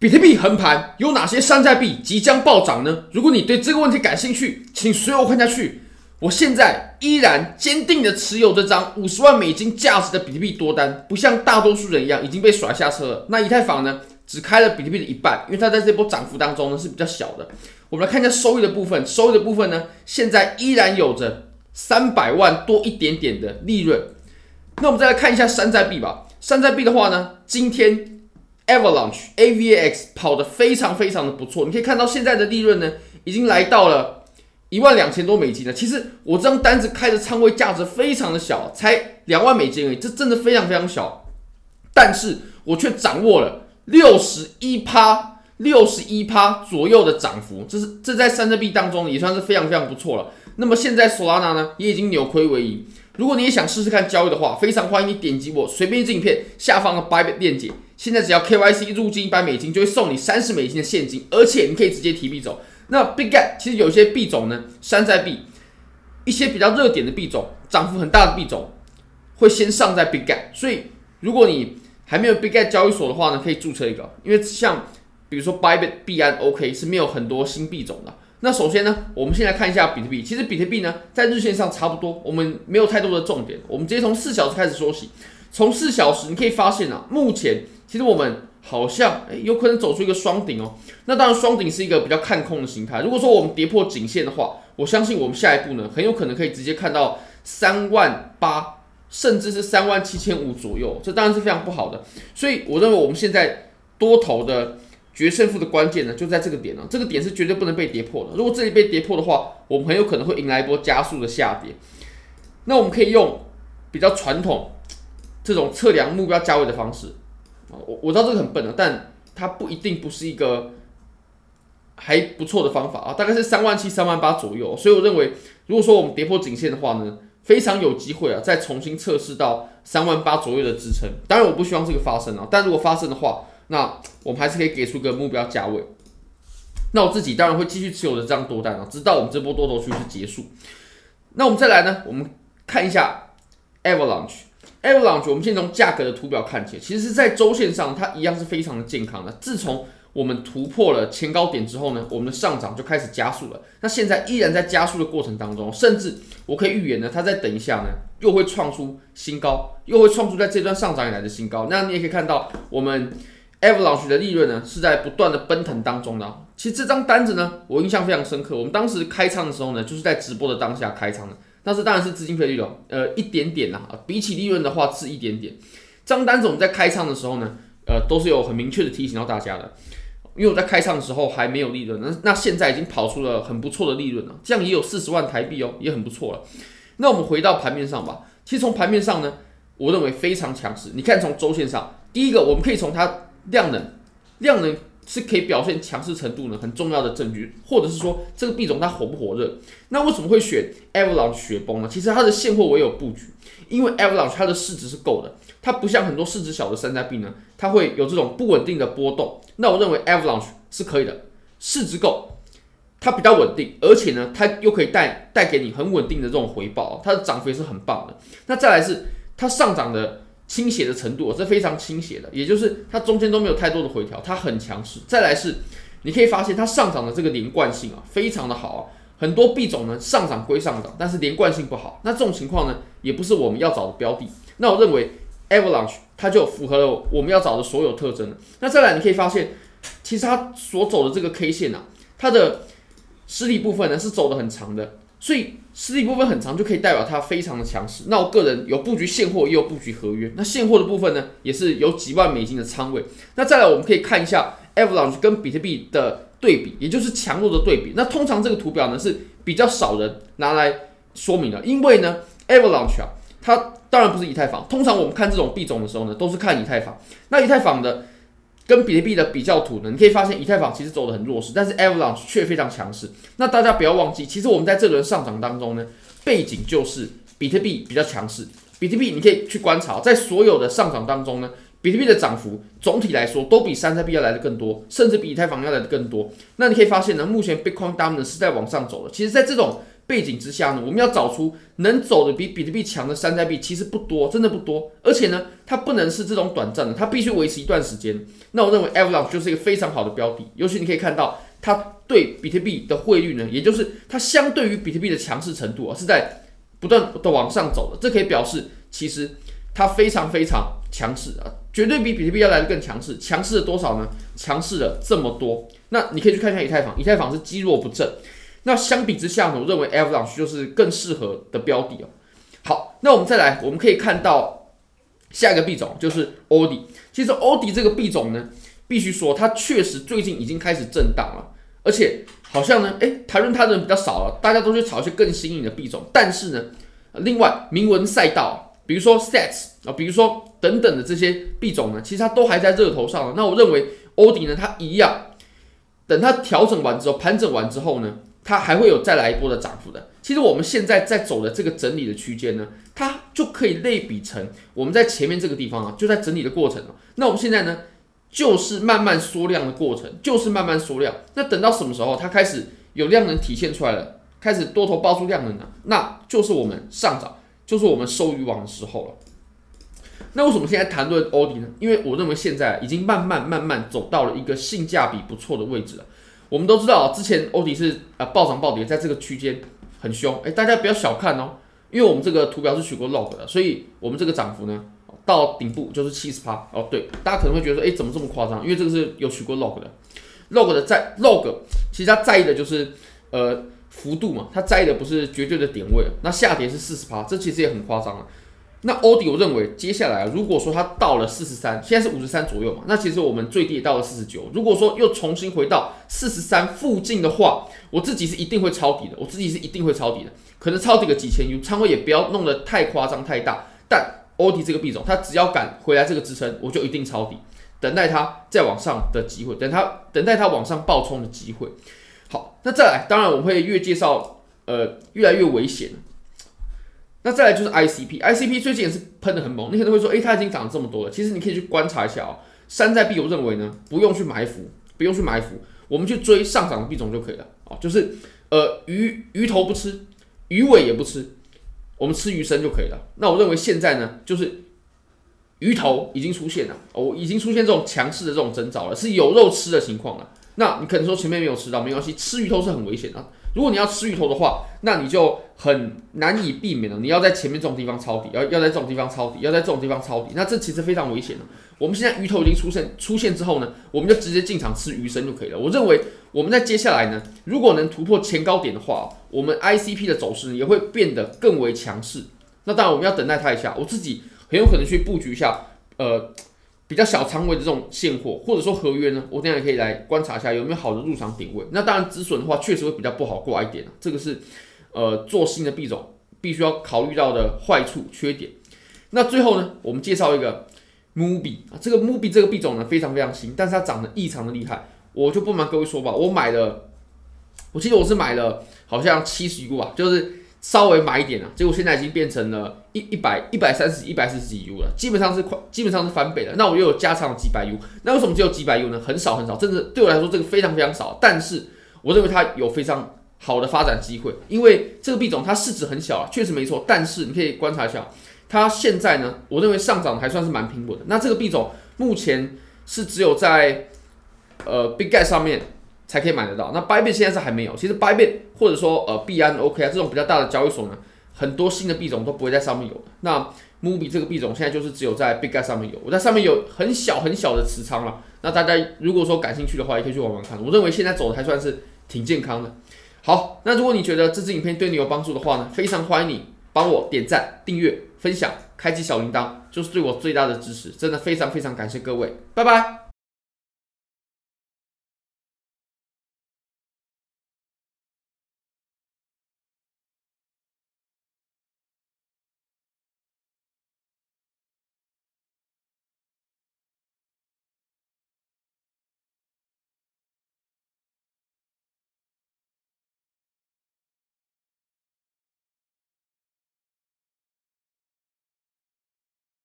比特币横盘，有哪些山寨币即将暴涨呢？如果你对这个问题感兴趣，请随我看下去。我现在依然坚定地持有这张五十万美金价值的比特币多单，不像大多数人一样已经被甩下车了。那以太坊呢，只开了比特币的一半，因为它在这波涨幅当中呢是比较小的。我们来看一下收益的部分，收益的部分呢，现在依然有着三百万多一点点的利润。那我们再来看一下山寨币吧。山寨币的话呢，今天 Avalanche AVAX 跑得非常非常的不错，你可以看到现在的利润呢，已经来到了。一万两千多美金了，其实我这张单子开的仓位价值非常的小，才两万美金而已，这真的非常非常小，但是我却掌握了六十一趴、六十一趴左右的涨幅，这是这在山寨币当中也算是非常非常不错了。那么现在 Solana 呢，也已经扭亏为盈。如果你也想试试看交易的话，非常欢迎你点击我随便一支影片下方的 Bybit 链接，现在只要 KYC 入金一百美金，就会送你三十美金的现金，而且你可以直接提币走。那 Bitget 其实有些币种呢，山寨币，一些比较热点的币种，涨幅很大的币种，会先上在 Big Get。所以如果你还没有 Bitget 交易所的话呢，可以注册一个。因为像比如说 Bybit、币安、OK 是没有很多新币种的。那首先呢，我们先来看一下比特币。其实比特币呢，在日线上差不多，我们没有太多的重点。我们直接从四小时开始说起。从四小时你可以发现啊，目前其实我们。好像诶，有可能走出一个双顶哦。那当然，双顶是一个比较看空的形态。如果说我们跌破颈线的话，我相信我们下一步呢，很有可能可以直接看到三万八，甚至是三万七千五左右。这当然是非常不好的。所以我认为我们现在多头的决胜负的关键呢，就在这个点呢。这个点是绝对不能被跌破的。如果这里被跌破的话，我们很有可能会迎来一波加速的下跌。那我们可以用比较传统这种测量目标价位的方式。我我知道这个很笨啊，但它不一定不是一个还不错的方法啊，大概是三万七、三万八左右，所以我认为，如果说我们跌破颈线的话呢，非常有机会啊，再重新测试到三万八左右的支撑。当然，我不希望这个发生啊，但如果发生的话，那我们还是可以给出个目标价位。那我自己当然会继续持有的这张多单啊，直到我们这波多头趋势结束。那我们再来呢，我们看一下 Avalanche。Avalanche，我们先从价格的图表看起，其实在周线上，它一样是非常的健康的。自从我们突破了前高点之后呢，我们的上涨就开始加速了。那现在依然在加速的过程当中，甚至我可以预言呢，它再等一下呢，又会创出新高，又会创出在这段上涨以来的新高。那你也可以看到，我们 Avalanche 的利润呢，是在不断的奔腾当中的。其实这张单子呢，我印象非常深刻。我们当时开仓的时候呢，就是在直播的当下开仓的。那是当然是资金费率了，呃，一点点啦、比起利润的话是一点点。张单子我们在开仓的时候呢，呃，都是有很明确的提醒到大家的，因为我在开仓的时候还没有利润，那那现在已经跑出了很不错的利润了，这样也有四十万台币哦，也很不错了。那我们回到盘面上吧，其实从盘面上呢，我认为非常强势。你看从周线上，第一个我们可以从它量能，量能。是可以表现强势程度呢，很重要的证据，或者是说这个币种它火不火热？那为什么会选 Avalanche 雪崩呢？其实它的现货我也有布局，因为 Avalanche 它的市值是够的，它不像很多市值小的山寨币呢，它会有这种不稳定的波动。那我认为 Avalanche 是可以的，市值够，它比较稳定，而且呢，它又可以带带给你很稳定的这种回报，它的涨幅也是很棒的。那再来是它上涨的。倾斜的程度是非常倾斜的，也就是它中间都没有太多的回调，它很强势。再来是，你可以发现它上涨的这个连贯性啊，非常的好啊。很多币种呢上涨归上涨，但是连贯性不好。那这种情况呢，也不是我们要找的标的。那我认为 Avalanche 它就符合了我们要找的所有特征了。那再来你可以发现，其实它所走的这个 K 线啊，它的实体部分呢是走的很长的。所以实体部分很长，就可以代表它非常的强势。那我个人有布局现货，也有布局合约。那现货的部分呢，也是有几万美金的仓位。那再来，我们可以看一下 Avalanche 跟比特币的对比，也就是强弱的对比。那通常这个图表呢是比较少人拿来说明的，因为呢 Avalanche 啊，它当然不是以太坊。通常我们看这种币种的时候呢，都是看以太坊。那以太坊的。跟比特币的比较图呢，你可以发现以太坊其实走得很弱势，但是 Avalanche 却非常强势。那大家不要忘记，其实我们在这轮上涨当中呢，背景就是比特币比较强势。比特币你可以去观察，在所有的上涨当中呢，比特币的涨幅总体来说都比山寨币要来的更多，甚至比以太坊要来的更多。那你可以发现呢，目前 Bitcoin Dominance 是在往上走的。其实，在这种背景之下呢，我们要找出能走的比比特币强的山寨币，其实不多，真的不多。而且呢，它不能是这种短暂的，它必须维持一段时间。那我认为 Avalanche 就是一个非常好的标的，尤其你可以看到它对比特币的汇率呢，也就是它相对于比特币的强势程度啊，是在不断的往上走的。这可以表示其实它非常非常强势啊，绝对比比特币要来的更强势。强势了多少呢？强势了这么多。那你可以去看一下以太坊，以太坊是积弱不振。那相比之下呢，我认为 Avalanche 就是更适合的标的哦。好，那我们再来，我们可以看到下一个币种就是 ODI。其实 ODI 这个币种呢，必须说它确实最近已经开始震荡了，而且好像呢，诶，谈论它的人比较少了，大家都去炒一些更新颖的币种。但是呢，另外铭文赛道，比如说 Sets 啊，比如说等等的这些币种呢，其实它都还在热头上了。那我认为 ODI 呢，它一样，等它调整完之后，盘整完之后呢，它还会有再来一波的涨幅的。其实我们现在在走的这个整理的区间呢，它就可以类比成我们在前面这个地方啊，就在整理的过程。那我们现在呢，就是慢慢缩量的过程，就是慢慢缩量。那等到什么时候它开始有量能体现出来了，开始多头爆出量能了，那就是我们上涨，就是我们收渔网的时候了。那为什么现在谈论 ODI 呢？因为我认为现在已经慢慢慢慢走到了一个性价比不错的位置了。我们都知道，之前欧迪是呃暴涨暴跌，在这个区间很凶，哎，大家不要小看哦，因为我们这个图表是取过 log 的，所以我们这个涨幅呢，到顶部就是七十趴哦。对，大家可能会觉得说，哎，怎么这么夸张？因为这个是有取过 log 的，log 的在 log 其实它在意的就是呃幅度嘛，它在意的不是绝对的点位。那下跌是四十趴，这其实也很夸张了。那欧迪，我认为接下来如果说它到了四十三，现在是五十三左右嘛，那其实我们最低也到了四十九。如果说又重新回到四十三附近的话，我自己是一定会抄底的，我自己是一定会抄底的，可能抄底个几千 U，仓位也不要弄得太夸张太大。但欧迪这个币种，它只要敢回来这个支撑，我就一定抄底，等待它再往上的机会，等它等待它往上暴冲的机会。好，那再来，当然我会越介绍，呃，越来越危险。那再来就是 ICP，ICP 最近也是喷的很猛，你可能会说，诶、它已经涨这么多了。其实你可以去观察一下哦，山寨币，我认为呢，不用去埋伏，不用去埋伏，我们去追上涨的币种就可以了哦。就是呃，鱼鱼头不吃，鱼尾也不吃，我们吃鱼身就可以了。那我认为现在呢，就是鱼头已经出现了，哦，已经出现这种强势的这种征兆了，是有肉吃的情况了。那你可能说前面没有吃到，没关系，吃鱼头是很危险的。如果你要吃鱼头的话，那你就很难以避免了。你要在前面这种地方抄底，要要在这种地方抄底，要在这种地方抄底，那这其实非常危险的。我们现在鱼头已经出现出现之后呢，我们就直接进场吃鱼身就可以了。我认为我们在接下来呢，如果能突破前高点的话，我们 ICP 的走势也会变得更为强势。那当然我们要等待它一下，我自己很有可能去布局一下，呃。比较小仓位的这种现货，或者说合约呢，我等下也可以来观察一下有没有好的入场点位。那当然止损的话，确实会比较不好挂一点，这个是呃做新的币种必须要考虑到的坏处缺点。那最后呢，我们介绍一个 MUBI 啊，这个 MUBI 这个币种呢非常非常新，但是它涨得异常的厉害，我就不瞒各位说吧，我买了，我记得我是买了好像七十 U 啊，就是。稍微买一点啊，结果现在已经变成了一一百一百三十一百四十几 U 了，基本上是快，基本上是翻倍了。那我又有加长几百 U，那为什么只有几百 U 呢？很少很少，甚至对我来说这个非常非常少。但是我认为它有非常好的发展机会，因为这个币种它市值很小啊，确实没错。但是你可以观察一下，它现在呢，我认为上涨还算是蛮平稳的。那这个币种目前是只有在呃 bigget 上面。才可以买得到。那 Bybit 现在是还没有。其实 Bybit 或者说呃币安 OK 啊这种比较大的交易所呢，很多新的币种都不会在上面有。那 MUBI 这个币种现在就是只有在 bigga 上面有。我在上面有很小很小的持仓了。那大家如果说感兴趣的话，也可以去玩玩看。我认为现在走的还算是挺健康的。好，那如果你觉得这支影片对你有帮助的话呢，非常欢迎你帮我点赞、订阅、分享、开启小铃铛，就是对我最大的支持。真的非常非常感谢各位，拜拜。